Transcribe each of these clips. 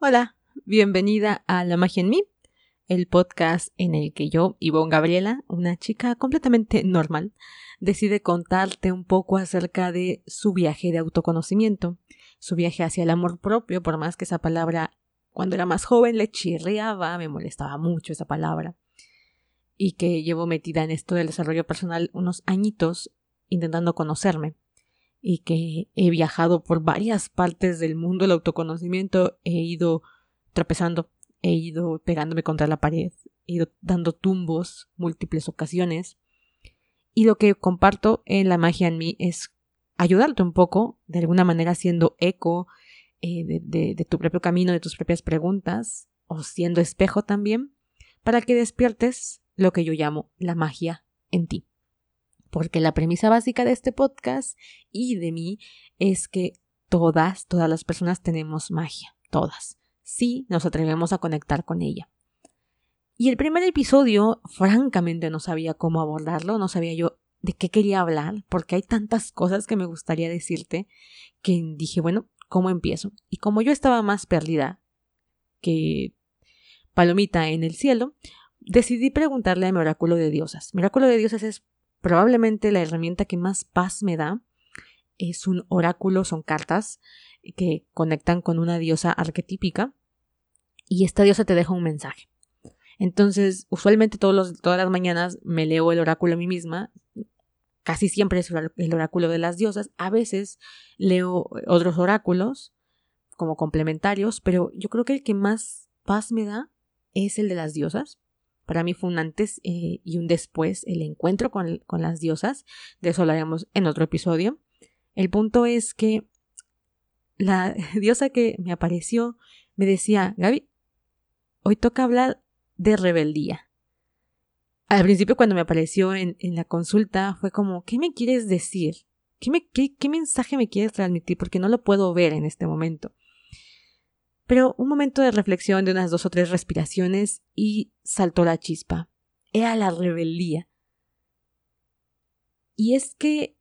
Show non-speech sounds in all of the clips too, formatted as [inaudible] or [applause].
Hola, bienvenida a La Magia en mí, el podcast en el que yo, Ivonne Gabriela, una chica completamente normal, decide contarte un poco acerca de su viaje de autoconocimiento, su viaje hacia el amor propio, por más que esa palabra cuando era más joven le chirriaba, me molestaba mucho esa palabra, y que llevo metida en esto del desarrollo personal unos añitos intentando conocerme y que he viajado por varias partes del mundo del autoconocimiento, he ido tropezando, he ido pegándome contra la pared, he ido dando tumbos múltiples ocasiones. Y lo que comparto en la magia en mí es ayudarte un poco, de alguna manera siendo eco eh, de, de tu propio camino, de tus propias preguntas, o siendo espejo también, para que despiertes lo que yo llamo la magia en ti porque la premisa básica de este podcast y de mí es que todas, todas las personas tenemos magia, todas, si nos atrevemos a conectar con ella. Y el primer episodio, francamente, no sabía cómo abordarlo, no sabía yo de qué quería hablar, porque hay tantas cosas que me gustaría decirte que dije, bueno, ¿cómo empiezo? Y como yo estaba más perdida que palomita en el cielo, decidí preguntarle a mi oráculo de diosas. Mi oráculo de diosas es probablemente la herramienta que más paz me da es un oráculo, son cartas que conectan con una diosa arquetípica y esta diosa te deja un mensaje. Entonces, usualmente todas las mañanas me leo el oráculo a mí misma, casi siempre es el oráculo de las diosas, a veces leo otros oráculos como complementarios, pero yo creo que el que más paz me da es el de las diosas. Para mí fue un antes eh, y un después el encuentro con, con las diosas. De eso hablaremos en otro episodio. El punto es que la [laughs] diosa que me apareció me decía, Gaby, hoy toca hablar de rebeldía. Al principio cuando me apareció en, en la consulta fue como, ¿qué me quieres decir? ¿Qué, me, qué, ¿Qué mensaje me quieres transmitir? Porque no lo puedo ver en este momento. Pero un momento de reflexión de unas dos o tres respiraciones y saltó la chispa. Era la rebeldía. Y es que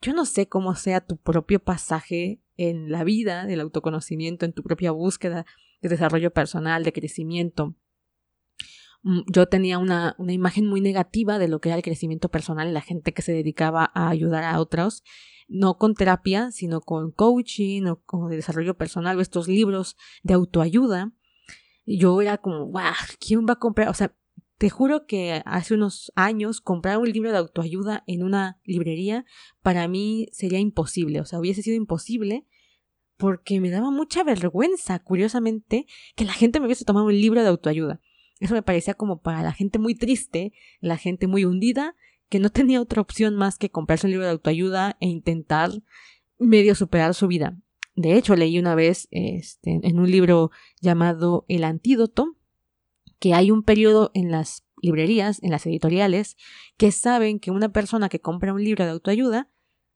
yo no sé cómo sea tu propio pasaje en la vida del autoconocimiento, en tu propia búsqueda de desarrollo personal, de crecimiento. Mm, yo tenía una, una imagen muy negativa de lo que era el crecimiento personal y la gente que se dedicaba a ayudar a otros no con terapia, sino con coaching o con desarrollo personal o estos libros de autoayuda. Yo era como, wow, ¿quién va a comprar? O sea, te juro que hace unos años comprar un libro de autoayuda en una librería para mí sería imposible, o sea, hubiese sido imposible porque me daba mucha vergüenza, curiosamente, que la gente me hubiese tomado un libro de autoayuda. Eso me parecía como para la gente muy triste, la gente muy hundida, que no tenía otra opción más que comprarse un libro de autoayuda e intentar medio superar su vida. De hecho, leí una vez este, en un libro llamado El Antídoto que hay un periodo en las librerías, en las editoriales, que saben que una persona que compra un libro de autoayuda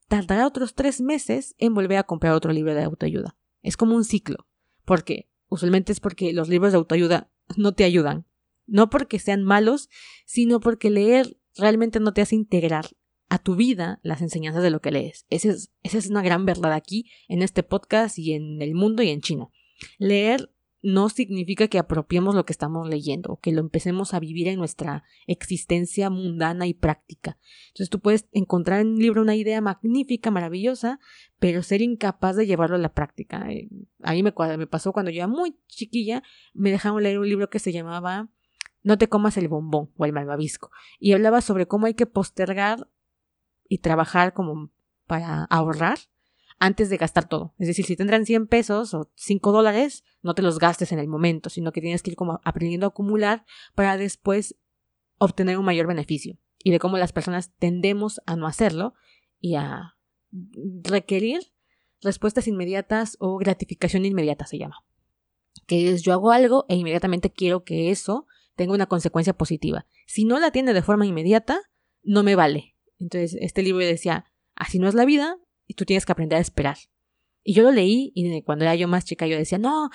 tardará otros tres meses en volver a comprar otro libro de autoayuda. Es como un ciclo. porque Usualmente es porque los libros de autoayuda no te ayudan. No porque sean malos, sino porque leer realmente no te hace integrar a tu vida las enseñanzas de lo que lees. Esa es, esa es una gran verdad aquí, en este podcast y en el mundo y en China. Leer no significa que apropiemos lo que estamos leyendo o que lo empecemos a vivir en nuestra existencia mundana y práctica. Entonces tú puedes encontrar en un libro una idea magnífica, maravillosa, pero ser incapaz de llevarlo a la práctica. Eh, a mí me, me pasó cuando yo era muy chiquilla, me dejaron leer un libro que se llamaba no te comas el bombón o el malvavisco. Y hablaba sobre cómo hay que postergar y trabajar como para ahorrar antes de gastar todo. Es decir, si tendrán 100 pesos o 5 dólares, no te los gastes en el momento, sino que tienes que ir como aprendiendo a acumular para después obtener un mayor beneficio. Y de cómo las personas tendemos a no hacerlo y a requerir respuestas inmediatas o gratificación inmediata se llama. Que es yo hago algo e inmediatamente quiero que eso tenga una consecuencia positiva. Si no la tiene de forma inmediata, no me vale. Entonces, este libro decía, así no es la vida y tú tienes que aprender a esperar. Y yo lo leí y cuando era yo más chica yo decía, no,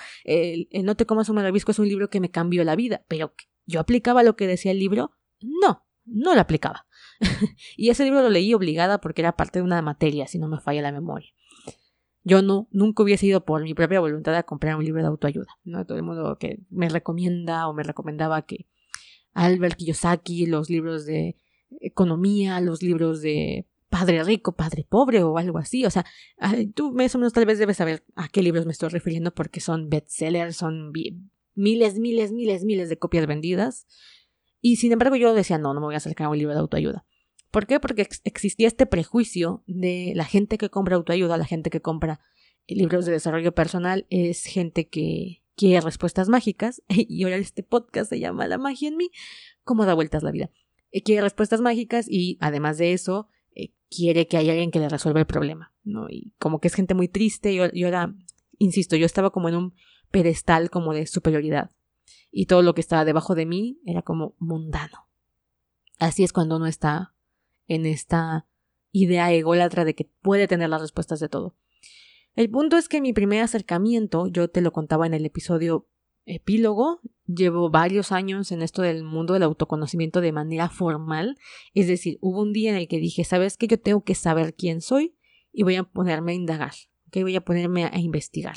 No te comas un malabisco es un libro que me cambió la vida, pero yo aplicaba lo que decía el libro, no, no lo aplicaba. [laughs] y ese libro lo leí obligada porque era parte de una materia, si no me falla la memoria. Yo no, nunca hubiese ido por mi propia voluntad a comprar un libro de autoayuda. ¿no? Todo el mundo que me recomienda o me recomendaba que Albert Kiyosaki, los libros de economía, los libros de padre rico, padre pobre o algo así. O sea, tú más o menos tal vez debes saber a qué libros me estoy refiriendo porque son bestsellers, son miles, miles, miles, miles de copias vendidas. Y sin embargo yo decía, no, no me voy a acercar a un libro de autoayuda. ¿Por qué? Porque existía este prejuicio de la gente que compra autoayuda, la gente que compra libros de desarrollo personal, es gente que quiere respuestas mágicas. [laughs] Y ahora este podcast se llama La magia en mí. ¿Cómo da vueltas la vida? Eh, quiere respuestas mágicas y además de eso, eh, quiere que haya alguien que le resuelva el problema, ¿no? Y como que es gente muy triste. Yo, yo era, insisto, yo estaba como en un pedestal como de superioridad. Y todo lo que estaba debajo de mí era como mundano. Así es cuando uno está en esta idea ególatra de que puede tener las respuestas de todo. El punto es que mi primer acercamiento, yo te lo contaba en el episodio epílogo, llevo varios años en esto del mundo del autoconocimiento de manera formal, es decir, hubo un día en el que dije, ¿sabes qué? Yo tengo que saber quién soy y voy a ponerme a indagar, que voy a ponerme a investigar.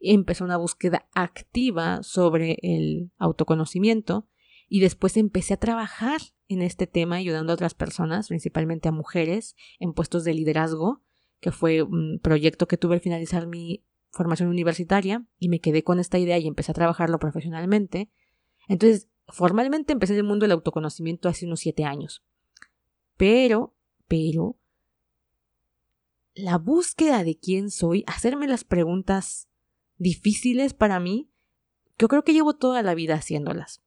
empezó una búsqueda activa sobre el autoconocimiento y después empecé a trabajar en este tema ayudando a otras personas, principalmente a mujeres, en puestos de liderazgo, que fue un proyecto que tuve al finalizar mi formación universitaria y me quedé con esta idea y empecé a trabajarlo profesionalmente. Entonces, formalmente empecé en el mundo del autoconocimiento hace unos siete años. Pero, pero, la búsqueda de quién soy, hacerme las preguntas difíciles para mí, yo creo que llevo toda la vida haciéndolas.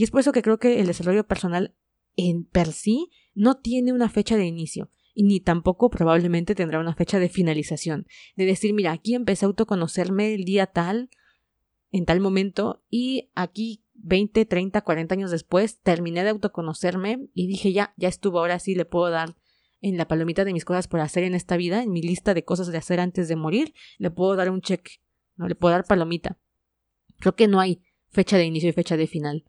Y es por eso que creo que el desarrollo personal en per sí no tiene una fecha de inicio y ni tampoco probablemente tendrá una fecha de finalización. De decir, mira, aquí empecé a autoconocerme el día tal, en tal momento, y aquí 20, 30, 40 años después terminé de autoconocerme y dije, ya, ya estuvo, ahora sí le puedo dar en la palomita de mis cosas por hacer en esta vida, en mi lista de cosas de hacer antes de morir, le puedo dar un check, no le puedo dar palomita. Creo que no hay fecha de inicio y fecha de final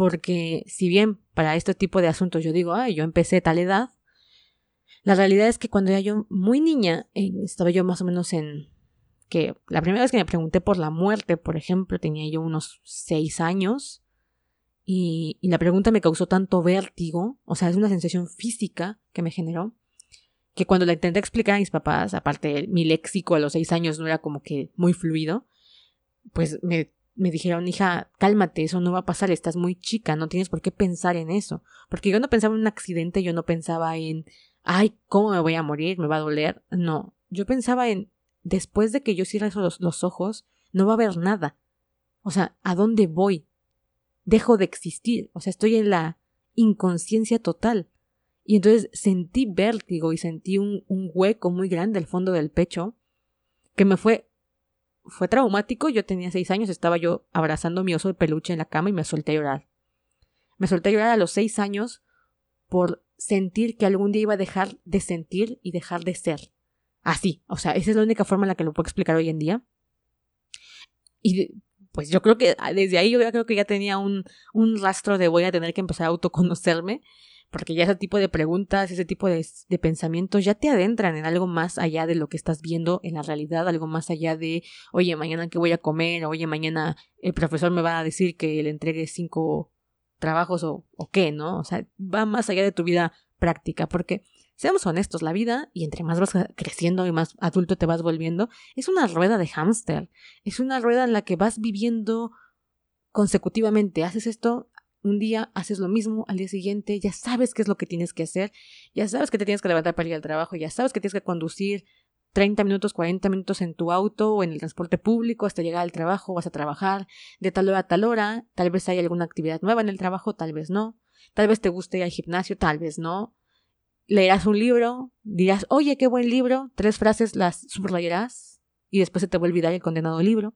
porque si bien para este tipo de asuntos yo digo, ay, yo empecé tal edad, la realidad es que cuando era yo muy niña, eh, estaba yo más o menos en que la primera vez que me pregunté por la muerte, por ejemplo, tenía yo unos seis años y, y la pregunta me causó tanto vértigo, o sea, es una sensación física que me generó, que cuando la intenté explicar a mis papás, aparte mi léxico a los seis años no era como que muy fluido, pues me me dijeron, hija, cálmate, eso no va a pasar, estás muy chica, no tienes por qué pensar en eso. Porque yo no pensaba en un accidente, yo no pensaba en, ay, ¿cómo me voy a morir? ¿Me va a doler? No, yo pensaba en, después de que yo cierre los, los ojos, no va a haber nada. O sea, ¿a dónde voy? Dejo de existir, o sea, estoy en la inconsciencia total. Y entonces sentí vértigo y sentí un, un hueco muy grande al fondo del pecho que me fue fue traumático. Yo tenía seis años, estaba yo abrazando mi oso de peluche en la cama y me solté llorar. Me solté llorar a los seis años por sentir que algún día iba a dejar de sentir y dejar de ser. Así, o sea, esa es la única forma en la que lo puedo explicar hoy en día. Y pues yo creo que desde ahí yo creo que ya tenía un, un rastro de voy a tener que empezar a autoconocerme porque ya ese tipo de preguntas, ese tipo de, pensamientos ya te adentran en algo más allá de lo que estás viendo en la realidad, algo más allá de, oye, mañana qué voy a comer, oye, mañana el profesor me va a decir que le entregue cinco trabajos o, o qué, ¿no? O sea, va más allá de tu vida práctica, porque seamos honestos, la vida, y entre más vas creciendo y más adulto te vas volviendo, es una rueda de hámster, es una rueda en la que vas viviendo consecutivamente, haces esto, un día haces lo mismo, al día siguiente ya sabes qué es lo que tienes que hacer, ya sabes que te tienes que levantar para ir al trabajo, ya sabes que tienes que conducir 30 minutos, 40 minutos en tu auto o en el transporte público hasta llegar al trabajo, vas a trabajar de tal hora a tal hora, tal vez hay alguna actividad nueva en el trabajo, tal vez no, tal vez te guste ir al gimnasio, tal vez no. Leerás un libro, dirás, oye, qué buen libro, tres frases las subrayarás y después se te va a olvidar el condenado libro.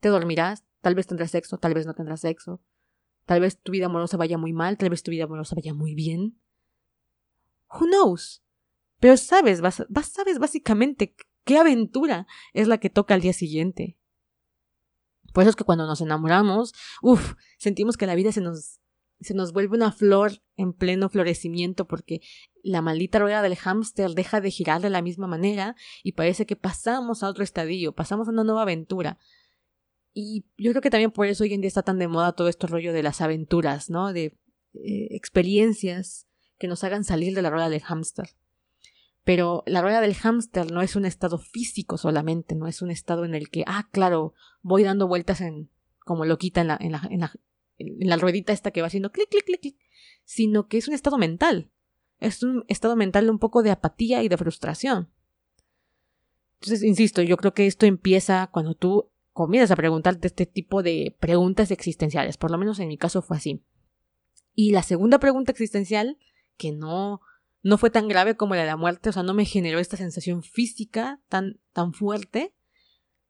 Te dormirás, tal vez tendrás sexo, tal vez no tendrás sexo Tal vez tu vida amorosa vaya muy mal, tal vez tu vida amorosa vaya muy bien. Who knows? Pero sabes, vas, vas, sabes básicamente qué aventura es la que toca al día siguiente. Por eso es que cuando nos enamoramos, uff, sentimos que la vida se nos se nos vuelve una flor en pleno florecimiento porque la maldita rueda del hámster deja de girar de la misma manera y parece que pasamos a otro estadio, pasamos a una nueva aventura. Y yo creo que también por eso hoy en día está tan de moda todo este rollo de las aventuras, ¿no? De eh, experiencias que nos hagan salir de la rueda del hámster. Pero la rueda del hámster no es un estado físico solamente, no es un estado en el que, ah, claro, voy dando vueltas en, como loquita en la, en la, en la, en la ruedita esta que va haciendo clic, clic, clic, clic, sino que es un estado mental. Es un estado mental de un poco de apatía y de frustración. Entonces, insisto, yo creo que esto empieza cuando tú comienzas a preguntarte este tipo de preguntas existenciales. Por lo menos en mi caso fue así. Y la segunda pregunta existencial, que no, no fue tan grave como la de la muerte, o sea, no me generó esta sensación física tan, tan fuerte,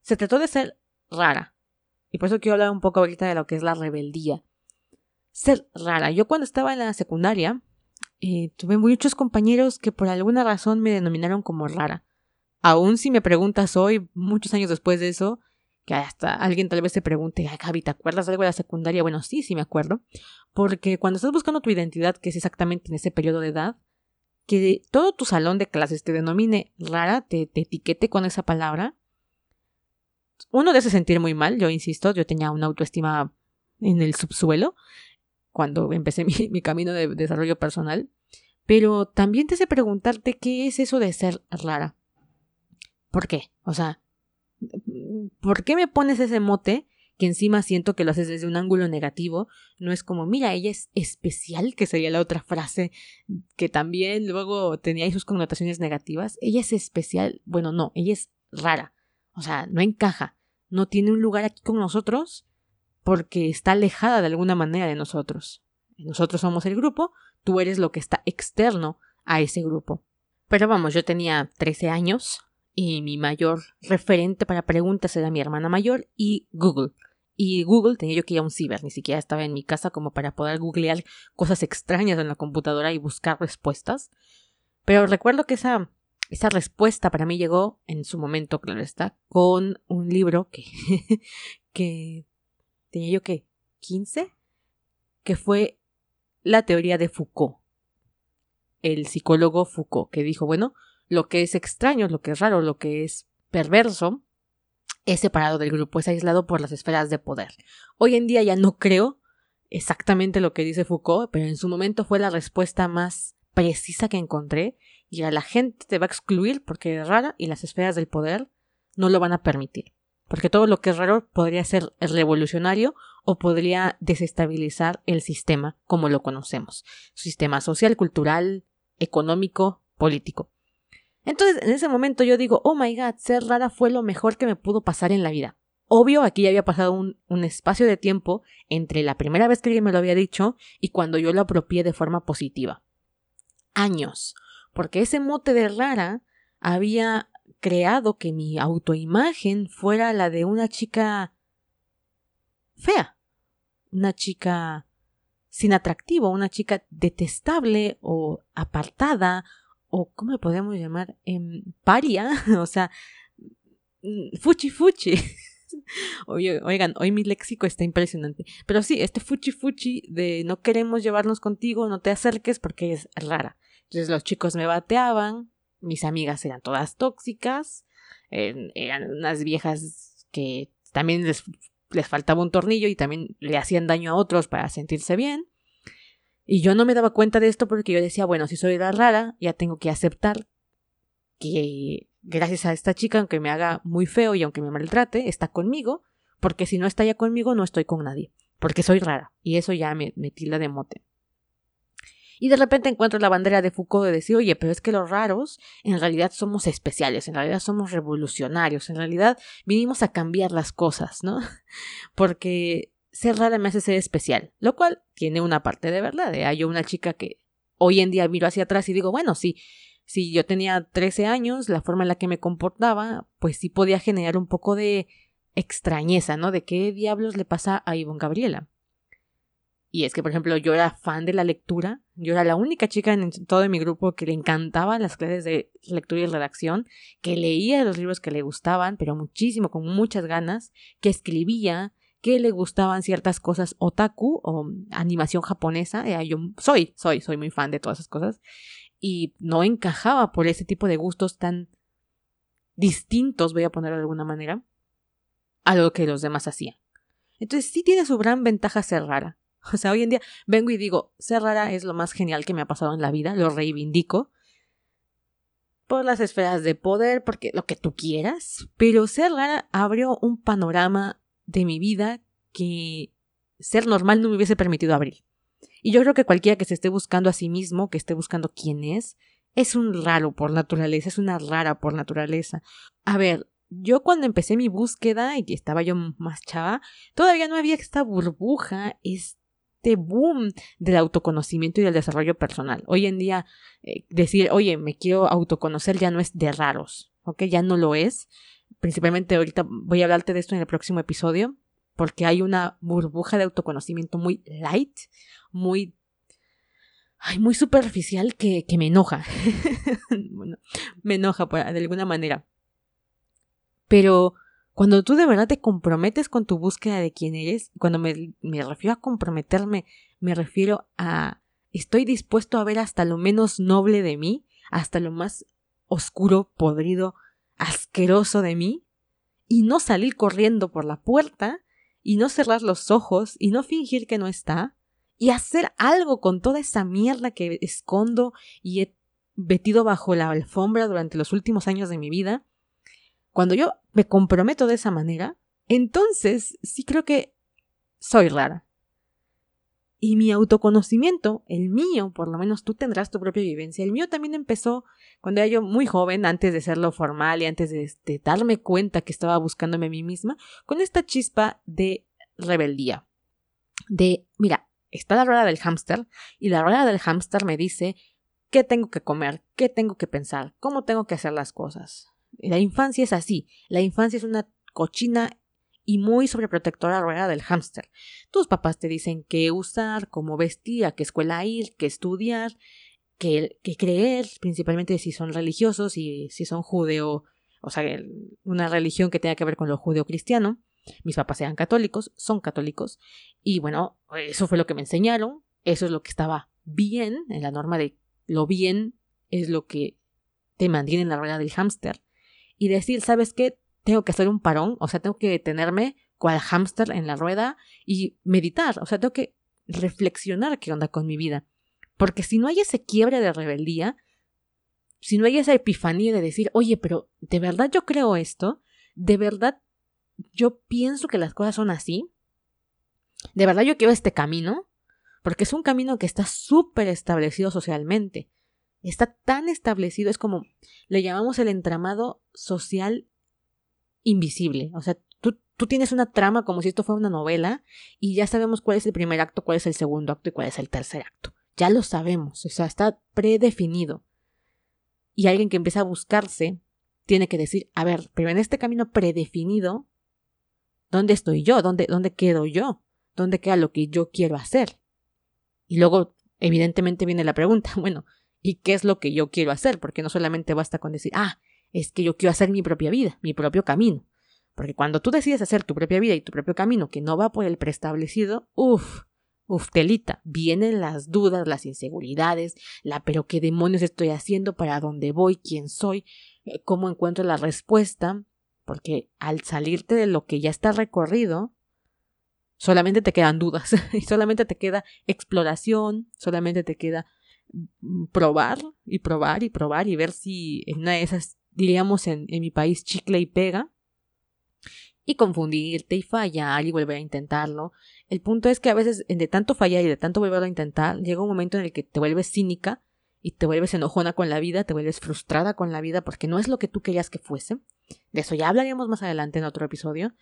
se trató de ser rara. Y por eso quiero hablar un poco ahorita de lo que es la rebeldía. Ser rara. Yo cuando estaba en la secundaria, eh, tuve muchos compañeros que por alguna razón me denominaron como rara. Aún si me preguntas hoy, muchos años después de eso, que hasta alguien tal vez se pregunte, ay Gaby, ¿te acuerdas algo de la secundaria? Bueno, sí, sí me acuerdo. Porque cuando estás buscando tu identidad, que es exactamente en ese periodo de edad, que todo tu salón de clases te denomine rara, te, te etiquete con esa palabra, uno de sentir muy mal, yo insisto, yo tenía una autoestima en el subsuelo cuando empecé [laughs] mi, camino de desarrollo personal, pero también te hace preguntarte qué es eso de ser rara. ¿Por qué? O sea, ¿por qué me pones ese mote que encima siento que lo haces desde un ángulo negativo? No es como, mira, ella es especial, que sería la otra frase que también luego tenía sus connotaciones negativas. Ella es especial. Bueno, no, ella es rara. O sea, no encaja, no tiene un lugar aquí con nosotros porque está alejada de alguna manera de nosotros. Nosotros somos el grupo, tú eres lo que está externo a ese grupo. Pero vamos, yo tenía 13 años y mi mayor referente para preguntas era mi hermana mayor y Google. Y Google tenía yo que ir a un ciber, ni siquiera estaba en mi casa como para poder googlear cosas extrañas en la computadora y buscar respuestas. Pero recuerdo que esa esa respuesta para mí llegó en su momento, claro está, con un libro que, [laughs] que tenía yo que 15, que fue la teoría de Foucault, el psicólogo Foucault, que dijo, bueno, lo que es extraño, lo que es raro, lo que es perverso, es separado del grupo, es aislado por las esferas de poder. Hoy en día ya no creo exactamente lo que dice Foucault, pero en su momento fue la respuesta más precisa que encontré y a la gente te va a excluir porque es rara y las esferas del poder no lo van a permitir. Porque todo lo que es raro podría ser revolucionario o podría desestabilizar el sistema como lo conocemos. Sistema social, cultural, económico, político. Entonces, en ese momento yo digo, oh my god, ser rara fue lo mejor que me pudo pasar en la vida. Obvio, aquí ya había pasado un, un, espacio de tiempo entre la primera vez que alguien me lo había dicho y cuando yo lo apropié de forma positiva. Años porque ese mote de rara había creado que mi autoimagen fuera la de una chica fea, una chica sin atractivo, una chica detestable o apartada o ¿cómo podemos llamar? Em, paria, [laughs] o sea, mm, fuchi fuchi. [laughs] oigan, hoy mi léxico está impresionante. Pero sí, este fuchi fuchi de no queremos llevarnos contigo, no te acerques porque es rara. Entonces los chicos me bateaban, mis amigas eran todas tóxicas, eran unas viejas que también les, les faltaba un tornillo y también le hacían daño a otros para sentirse bien. Y yo no me daba cuenta de esto porque yo decía, bueno, si soy la rara, ya tengo que aceptar que gracias a esta chica, aunque me haga muy feo y aunque me maltrate, está conmigo, porque si no está ya conmigo, no estoy con nadie, porque soy rara. Y eso ya me, me tilda de mote. Y de repente encuentro la bandera de Foucault de decir, oye, pero es que los raros en realidad somos especiales, en realidad somos revolucionarios, en realidad vinimos a cambiar las cosas, ¿no? [laughs] Porque ser rara me hace ser especial, lo cual tiene una parte de verdad. ¿eh? Hay una chica que hoy en día miro hacia atrás y digo, bueno, sí, si yo tenía 13 años, la forma en la que me comportaba, pues sí podía generar un poco de extrañeza, ¿no? De qué diablos le pasa a Ivonne Gabriela. Y es que, por ejemplo, yo era fan de la lectura. Yo era la única chica en todo mi grupo que le encantaban las clases de lectura y redacción, que leía los libros que le gustaban, pero muchísimo, con muchas ganas, que escribía, que le gustaban ciertas cosas otaku o animación japonesa. yo soy, soy, soy muy fan de todas esas cosas. Y no encajaba por ese tipo de gustos tan distintos, voy a ponerlo de alguna manera, a lo que los demás hacían. Entonces sí tiene su gran ventaja ser rara. [laughs] O sea, hoy en día vengo y digo, ser rara es lo más genial que me ha pasado en la vida, lo reivindico. Por las esferas de poder, porque lo que tú quieras. Pero ser rara abrió un panorama de mi vida que ser normal no me hubiese permitido abrir. Y yo creo que cualquiera que se esté buscando a sí mismo, que esté buscando quién es, es un raro por naturaleza, es una rara por naturaleza. A ver, yo cuando empecé mi búsqueda y estaba yo más chava, todavía no había esta burbuja, este boom del autoconocimiento y del desarrollo personal. Hoy en día, eh, decir, oye, me quiero autoconocer ya no es de raros, ¿ok? Ya no lo es. Principalmente ahorita voy a hablarte de esto en el próximo episodio, porque hay una burbuja de autoconocimiento muy light, muy ay, muy superficial que, que me enoja. [laughs] bueno, me enoja de alguna manera. Pero cuando tú de verdad te comprometes con tu búsqueda de quién eres, cuando me, me refiero a comprometerme, me refiero a estoy dispuesto a ver hasta lo menos noble de mí, hasta lo más oscuro, podrido, asqueroso de mí, y no salir corriendo por la puerta, y no cerrar los ojos, y no fingir que no está, y hacer algo con toda esa mierda que escondo y he metido bajo la alfombra durante los últimos años de mi vida, cuando yo me comprometo de esa manera, entonces sí creo que soy rara. Y mi autoconocimiento, el mío, por lo menos tú tendrás tu propia vivencia, el mío también empezó cuando era yo muy joven, antes de serlo formal y antes de, de darme cuenta que estaba buscándome a mí misma, con esta chispa de rebeldía. De, mira, está la rueda del hámster y la rueda del hámster me dice qué tengo que comer, qué tengo que pensar, cómo tengo que hacer las cosas. La infancia es así. La infancia es una cochina y muy sobreprotectora rueda del hámster. Tus papás te dicen qué usar, cómo vestir, a qué escuela ir, qué estudiar, qué, creer, principalmente si son religiosos y si son judeo, o sea, una religión que tenga que ver con lo judeo-cristiano. Mis papás eran católicos, son católicos, y bueno, eso fue lo que me enseñaron, eso es lo que estaba bien, en la norma de lo bien es lo que te mantiene en la rueda del hámster y decir, ¿sabes qué? Tengo que hacer un parón, o sea, tengo que detenerme cual hámster en la rueda y meditar, o sea, tengo que reflexionar qué onda con mi vida. Porque si no hay ese quiebre de rebeldía, si no hay esa epifanía de decir, oye, pero ¿de verdad yo creo esto? ¿De verdad yo pienso que las cosas son así? ¿De verdad yo quiero este camino? Porque es un camino que está súper establecido socialmente está tan establecido, es como le llamamos el entramado social invisible. O sea, tú, tú tienes una trama como si esto fuera una novela y ya sabemos cuál es el primer acto, cuál es el segundo acto y cuál es el tercer acto. Ya lo sabemos, o sea, está predefinido. Y alguien que empieza a buscarse tiene que decir, a ver, pero en este camino predefinido, ¿dónde estoy yo? ¿Dónde, dónde quedo yo? ¿Dónde queda lo que yo quiero hacer? Y luego, evidentemente, viene la pregunta, [laughs] bueno, y qué es lo que yo quiero hacer, porque no solamente basta con decir, ah, es que yo quiero hacer mi propia vida, mi propio camino. Porque cuando tú decides hacer tu propia vida y tu propio camino que no va por el preestablecido, uff, uff, telita, vienen las dudas, las inseguridades, la pero qué demonios estoy haciendo, para dónde voy, quién soy, cómo encuentro la respuesta, porque al salirte de lo que ya está recorrido, solamente te quedan dudas [laughs] y solamente te queda exploración, solamente te queda probar y probar y probar y ver si en una de esas, diríamos en, en mi país, chicle y pega, y confundirte y fallar y volver a intentarlo. El punto es que a veces de tanto fallar y de tanto volver a intentar, llega un momento en el que te vuelves cínica y te vuelves enojona con la vida, te vuelves frustrada con la vida porque no es lo que tú querías que fuese. De eso ya hablaremos más adelante en otro episodio.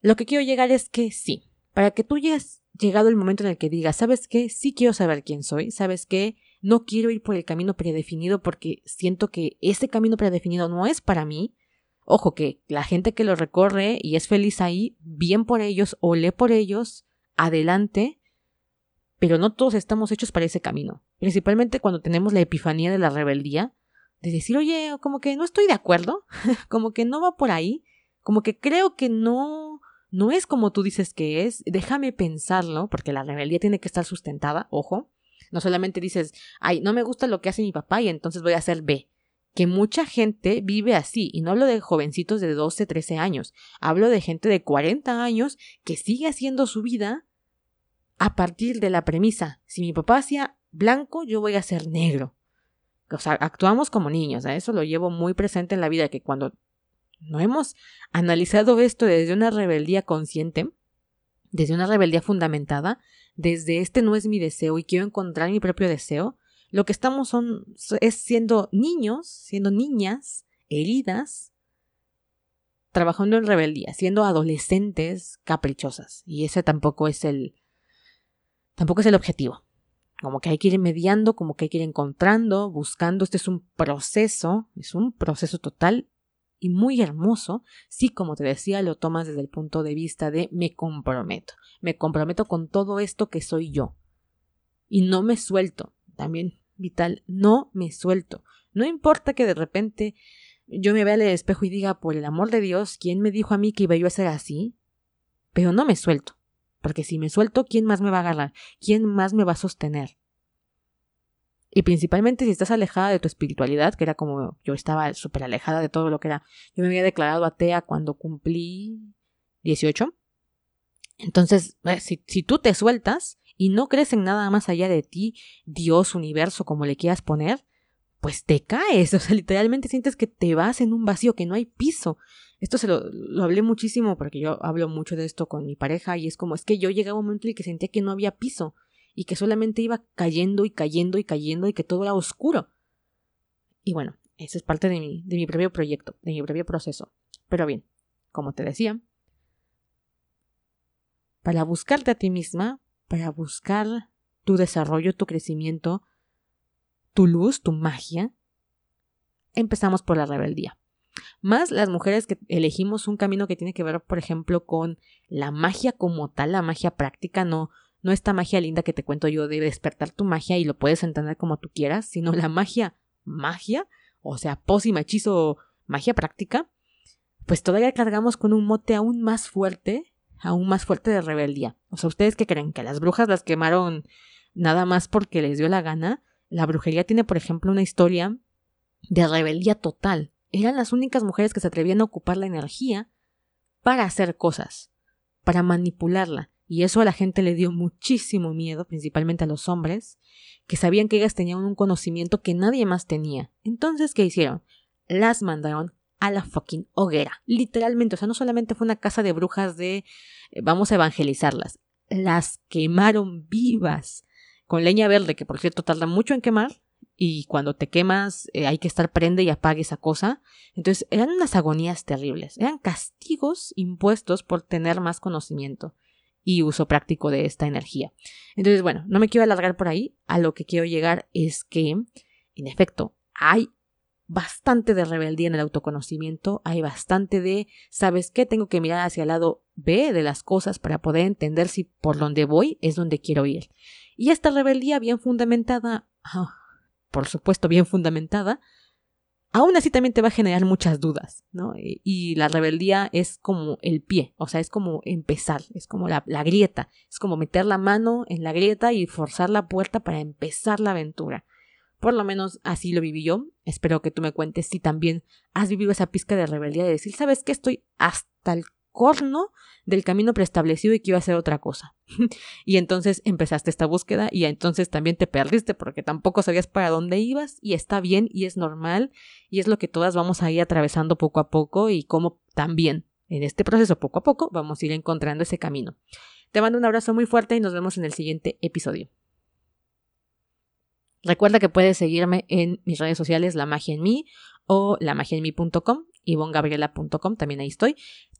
Lo que quiero llegar es que sí, para que tú llegues llegado el momento en el que digas, ¿sabes qué? Sí quiero saber quién soy, ¿sabes qué? No quiero ir por el camino predefinido porque siento que ese camino predefinido no es para mí. Ojo que la gente que lo recorre y es feliz ahí, bien por ellos, o lee por ellos, adelante, pero no todos estamos hechos para ese camino. Principalmente cuando tenemos la epifanía de la rebeldía, de decir, oye, como que no estoy de acuerdo, [laughs] como que no va por ahí, como que creo que no no es como tú dices que es, déjame pensarlo, porque la rebeldía tiene que estar sustentada, ojo. No solamente dices, ay, no me gusta lo que hace mi papá y entonces voy a hacer B. Que mucha gente vive así, y no hablo de jovencitos de 12, 13 años, hablo de gente de 40 años que sigue haciendo su vida a partir de la premisa, si mi papá hacía blanco, yo voy a ser negro. O sea, actuamos como niños, ¿eh? eso lo llevo muy presente en la vida, que cuando no hemos analizado esto desde una rebeldía consciente, desde una rebeldía fundamentada, desde este no es mi deseo y quiero encontrar mi propio deseo, lo que estamos son, es siendo niños, siendo niñas, heridas, trabajando en rebeldía, siendo adolescentes caprichosas. Y ese tampoco es el, tampoco es el objetivo. Como que hay que ir mediando, como que hay que ir encontrando, buscando. Este es un proceso, es un proceso total y muy hermoso si, como te decía, lo tomas desde el punto de vista de me comprometo. Me comprometo con todo esto que soy yo. Y no me suelto. También vital, no me suelto. No importa que de repente yo me vea al espejo y diga, por el amor de Dios, ¿quién me dijo a mí que iba yo a ser así? Pero no me suelto. Porque si me suelto, ¿quién más me va a agarrar? ¿Quién más me va a sostener? Y principalmente si estás alejada de tu espiritualidad, que era como yo estaba súper alejada de todo lo que era. Yo me había declarado atea cuando cumplí 18. Entonces, eh, si, si tú te sueltas y no crees en nada más allá de ti, Dios, universo, como le quieras poner, pues te caes. [laughs] O sea, literalmente sientes que te vas en un vacío, que no hay piso. Esto se lo, lo, hablé muchísimo porque yo hablo mucho de esto con mi pareja y es como es que yo llegaba a un momento en el que sentía que no había piso y que solamente iba cayendo y cayendo y cayendo y que todo era oscuro. Y bueno, eso es parte de mi, de mi propio proyecto, de mi propio proceso. Pero bien, como te decía, para buscarte a ti misma, para buscar tu desarrollo, tu crecimiento, tu luz, tu magia, empezamos por la rebeldía. Más las mujeres que elegimos un camino que tiene que ver, por ejemplo, con la magia como tal, la magia práctica, no, no esta magia linda que te cuento yo de despertar tu magia y lo puedes entender como tú quieras, sino la magia, magia, o sea, pócima, hechizo, magia práctica, pues todavía cargamos con un mote aún más fuerte, aún más fuerte de rebeldía. O sea, ¿ustedes qué creen? ¿Que las brujas las quemaron nada más porque les dio la gana? La brujería tiene, por ejemplo, una historia de rebeldía total. Eran las únicas mujeres que se atrevían a ocupar la energía para hacer cosas, para manipularla. Y eso a la gente le dio muchísimo miedo, principalmente a los hombres, que sabían que ellas tenían un conocimiento que nadie más tenía. Entonces, ¿qué hicieron? Las mandaron a la fucking hoguera. Literalmente, o sea, no solamente fue una casa de brujas de eh, vamos a evangelizarlas, las quemaron vivas con leña verde, que por cierto tarda mucho en quemar, y cuando te quemas eh, hay que estar prende y apague esa cosa. Entonces eran unas agonías terribles, eran castigos impuestos por tener más conocimiento y uso práctico de esta energía. Entonces, bueno, no me quiero alargar por ahí. A lo que quiero llegar es que, en efecto, hay bastante de rebeldía en el autoconocimiento, hay bastante de, ¿sabes qué? Tengo que mirar hacia el lado B de las cosas para poder entender si por donde voy es donde quiero ir. Y esta rebeldía bien fundamentada, ah, por supuesto bien fundamentada, aún así también te va a generar muchas dudas, ¿no? Y la rebeldía es como el pie, o sea, es como empezar, es como la, grieta, es como meter la mano en la grieta y forzar la puerta para empezar la aventura. Por lo menos así lo viví yo. Espero que tú me cuentes si también has vivido esa pizca de rebeldía de decir, ¿sabes qué? Estoy hasta el corno del camino preestablecido y que iba a hacer otra cosa. [laughs] y entonces empezaste esta búsqueda y entonces también te perdiste porque tampoco sabías para dónde ibas y está bien y es normal y es lo que todas vamos a ir atravesando poco a poco y como también en este proceso poco a poco vamos a ir encontrando ese camino. Te mando un abrazo muy fuerte y nos vemos en el siguiente episodio. Recuerda que puedes seguirme en mis redes sociales La Magia en mí o lamagiaenmí.com, ivongabriela.com, también ahí estoy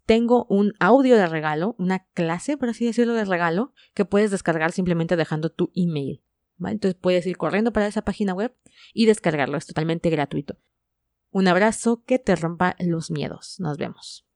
tengo un audio de regalo, una clase, por así decirlo, de regalo, que puedes descargar simplemente dejando tu email. Entonces puedes ir corriendo para esa página web y descargarlo, es totalmente gratuito. Un abrazo que te rompa los miedos. Nos vemos.